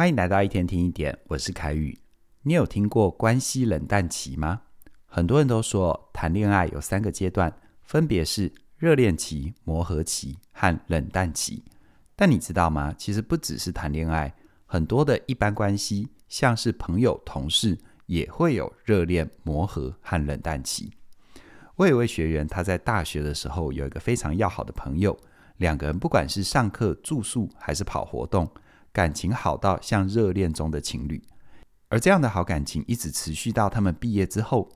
欢迎来到一天听一点，我是凯宇。你有听过关系冷淡期吗？很多人都说谈恋爱有三个阶段，分别是热恋期、磨合期和冷淡期。但你知道吗？其实不只是谈恋爱，很多的一般关系，像是朋友、同事，也会有热恋、磨合和冷淡期。我有一位学员，他在大学的时候有一个非常要好的朋友。两个人不管是上课、住宿还是跑活动，感情好到像热恋中的情侣。而这样的好感情一直持续到他们毕业之后，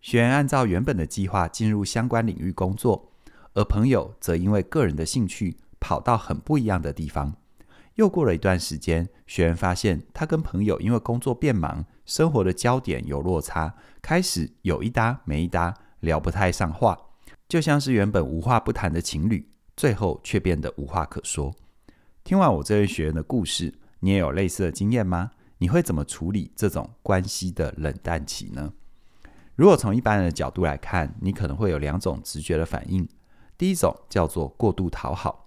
学员按照原本的计划进入相关领域工作，而朋友则因为个人的兴趣跑到很不一样的地方。又过了一段时间，学员发现他跟朋友因为工作变忙，生活的焦点有落差，开始有一搭没一搭，聊不太上话，就像是原本无话不谈的情侣。最后却变得无话可说。听完我这位学员的故事，你也有类似的经验吗？你会怎么处理这种关系的冷淡期呢？如果从一般人的角度来看，你可能会有两种直觉的反应。第一种叫做过度讨好，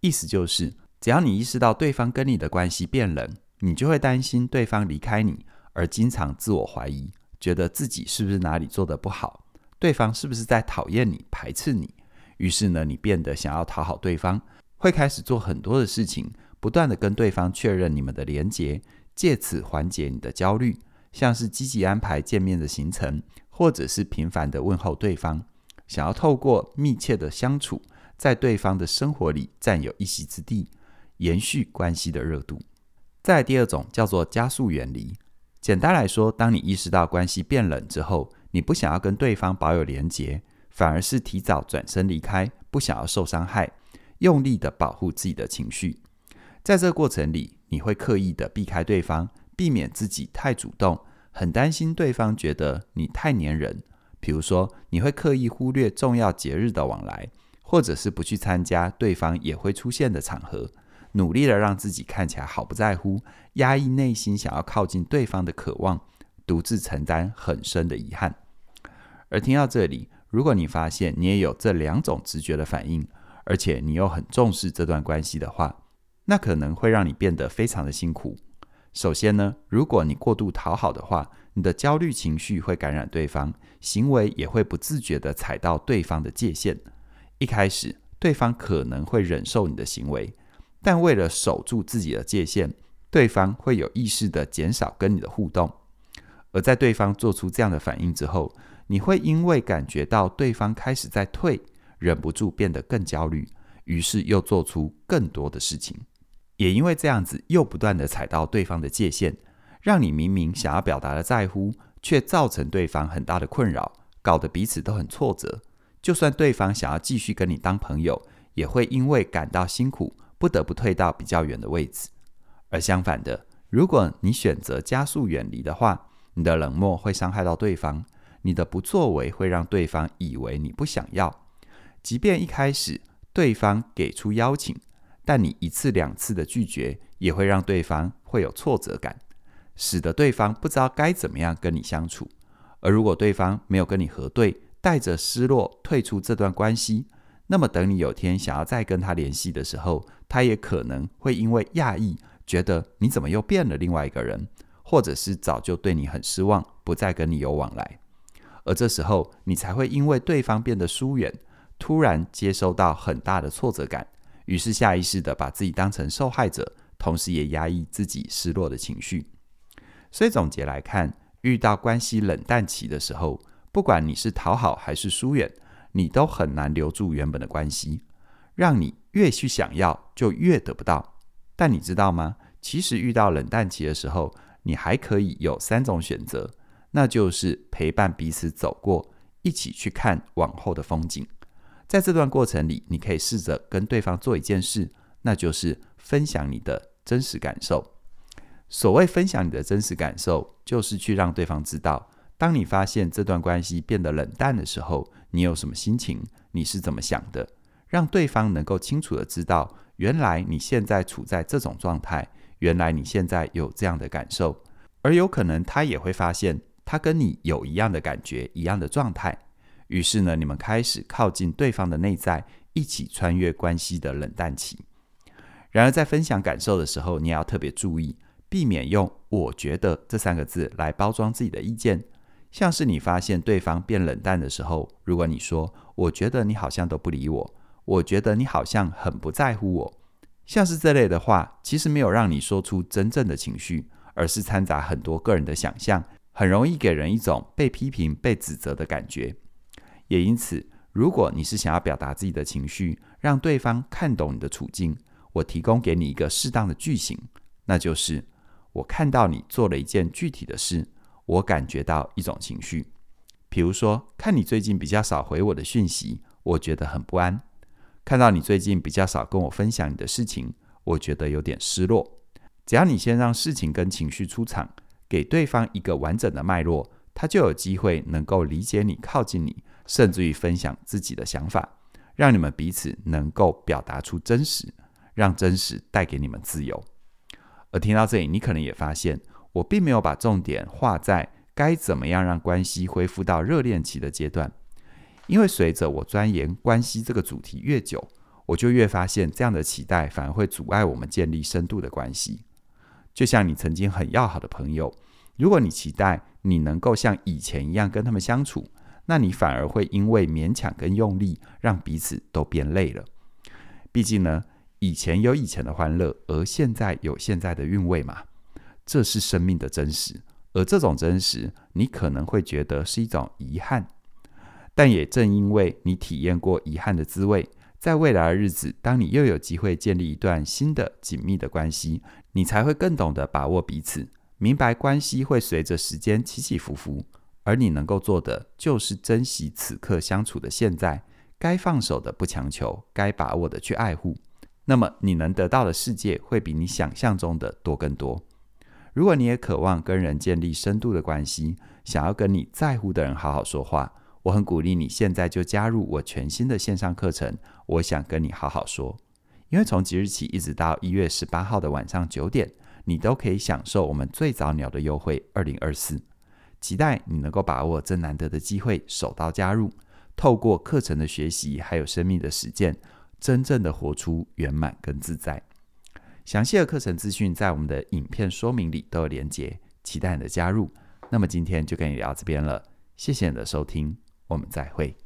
意思就是只要你意识到对方跟你的关系变冷，你就会担心对方离开你，而经常自我怀疑，觉得自己是不是哪里做得不好，对方是不是在讨厌你、排斥你。于是呢，你变得想要讨好对方，会开始做很多的事情，不断地跟对方确认你们的连结，借此缓解你的焦虑，像是积极安排见面的行程，或者是频繁地问候对方，想要透过密切的相处，在对方的生活里占有一席之地，延续关系的热度。再第二种叫做加速远离。简单来说，当你意识到关系变冷之后，你不想要跟对方保有连结。反而是提早转身离开，不想要受伤害，用力的保护自己的情绪。在这过程里，你会刻意的避开对方，避免自己太主动，很担心对方觉得你太黏人。比如说，你会刻意忽略重要节日的往来，或者是不去参加对方也会出现的场合，努力的让自己看起来毫不在乎，压抑内心想要靠近对方的渴望，独自承担很深的遗憾。而听到这里，如果你发现你也有这两种直觉的反应，而且你又很重视这段关系的话，那可能会让你变得非常的辛苦。首先呢，如果你过度讨好的话，你的焦虑情绪会感染对方，行为也会不自觉地踩到对方的界限。一开始，对方可能会忍受你的行为，但为了守住自己的界限，对方会有意识地减少跟你的互动。而在对方做出这样的反应之后，你会因为感觉到对方开始在退，忍不住变得更焦虑，于是又做出更多的事情。也因为这样子，又不断地踩到对方的界限，让你明明想要表达的在乎，却造成对方很大的困扰，搞得彼此都很挫折。就算对方想要继续跟你当朋友，也会因为感到辛苦，不得不退到比较远的位置。而相反的，如果你选择加速远离的话，你的冷漠会伤害到对方。你的不作为会让对方以为你不想要，即便一开始对方给出邀请，但你一次两次的拒绝也会让对方会有挫折感，使得对方不知道该怎么样跟你相处。而如果对方没有跟你核对，带着失落退出这段关系，那么等你有天想要再跟他联系的时候，他也可能会因为讶异，觉得你怎么又变了另外一个人，或者是早就对你很失望，不再跟你有往来。而这时候，你才会因为对方变得疏远，突然接收到很大的挫折感，于是下意识地把自己当成受害者，同时也压抑自己失落的情绪。所以总结来看，遇到关系冷淡期的时候，不管你是讨好还是疏远，你都很难留住原本的关系，让你越去想要就越得不到。但你知道吗？其实遇到冷淡期的时候，你还可以有三种选择。那就是陪伴彼此走过，一起去看往后的风景。在这段过程里，你可以试着跟对方做一件事，那就是分享你的真实感受。所谓分享你的真实感受，就是去让对方知道，当你发现这段关系变得冷淡的时候，你有什么心情，你是怎么想的，让对方能够清楚地知道，原来你现在处在这种状态，原来你现在有这样的感受，而有可能他也会发现。他跟你有一样的感觉，一样的状态，于是呢，你们开始靠近对方的内在，一起穿越关系的冷淡期。然而，在分享感受的时候，你也要特别注意，避免用“我觉得”这三个字来包装自己的意见。像是你发现对方变冷淡的时候，如果你说“我觉得你好像都不理我”，“我觉得你好像很不在乎我”，像是这类的话，其实没有让你说出真正的情绪，而是掺杂很多个人的想象，很容易给人一种被批评、被指责的感觉。也因此，如果你是想要表达自己的情绪，让对方看懂你的处境，我提供给你一个适当的句型，那就是：我看到你做了一件具体的事。我感觉到一种情绪，比如说，看你最近比较少回我的讯息，我觉得很不安；看到你最近比较少跟我分享你的事情，我觉得有点失落。只要你先让事情跟情绪出场，给对方一个完整的脉络，他就有机会能够理解你、靠近你，甚至于分享自己的想法，让你们彼此能够表达出真实，让真实带给你们自由。而听到这里，你可能也发现。我并没有把重点画在该怎么样让关系恢复到热恋期的阶段，因为随着我钻研关系这个主题越久，我就越发现这样的期待反而会阻碍我们建立深度的关系。就像你曾经很要好的朋友，如果你期待你能够像以前一样跟他们相处，那你反而会因为勉强跟用力，让彼此都变累了。毕竟呢，以前有以前的欢乐，而现在有现在的韵味嘛。这是生命的真实，而这种真实，你可能会觉得是一种遗憾，但也正因为你体验过遗憾的滋味，在未来的日子，当你又有机会建立一段新的紧密的关系，你才会更懂得把握彼此，明白关系会随着时间起起伏伏，而你能够做的就是珍惜此刻相处的现在，该放手的不强求，该把握的去爱护，那么你能得到的世界会比你想象中的多更多。如果你也渴望跟人建立深度的关系，想要跟你在乎的人好好说话，我很鼓励你现在就加入我全新的线上课程。我想跟你好好说，因为从即日起一直到一月十八号的晚上九点，你都可以享受我们最早鸟的优惠二零二四。期待你能够把握这难得的机会，手到加入，透过课程的学习还有生命的实践，真正的活出圆满跟自在。详细的课程资讯在我们的影片说明里都有连结，期待你的加入。那么今天就跟你聊这边了，谢谢你的收听，我们再会。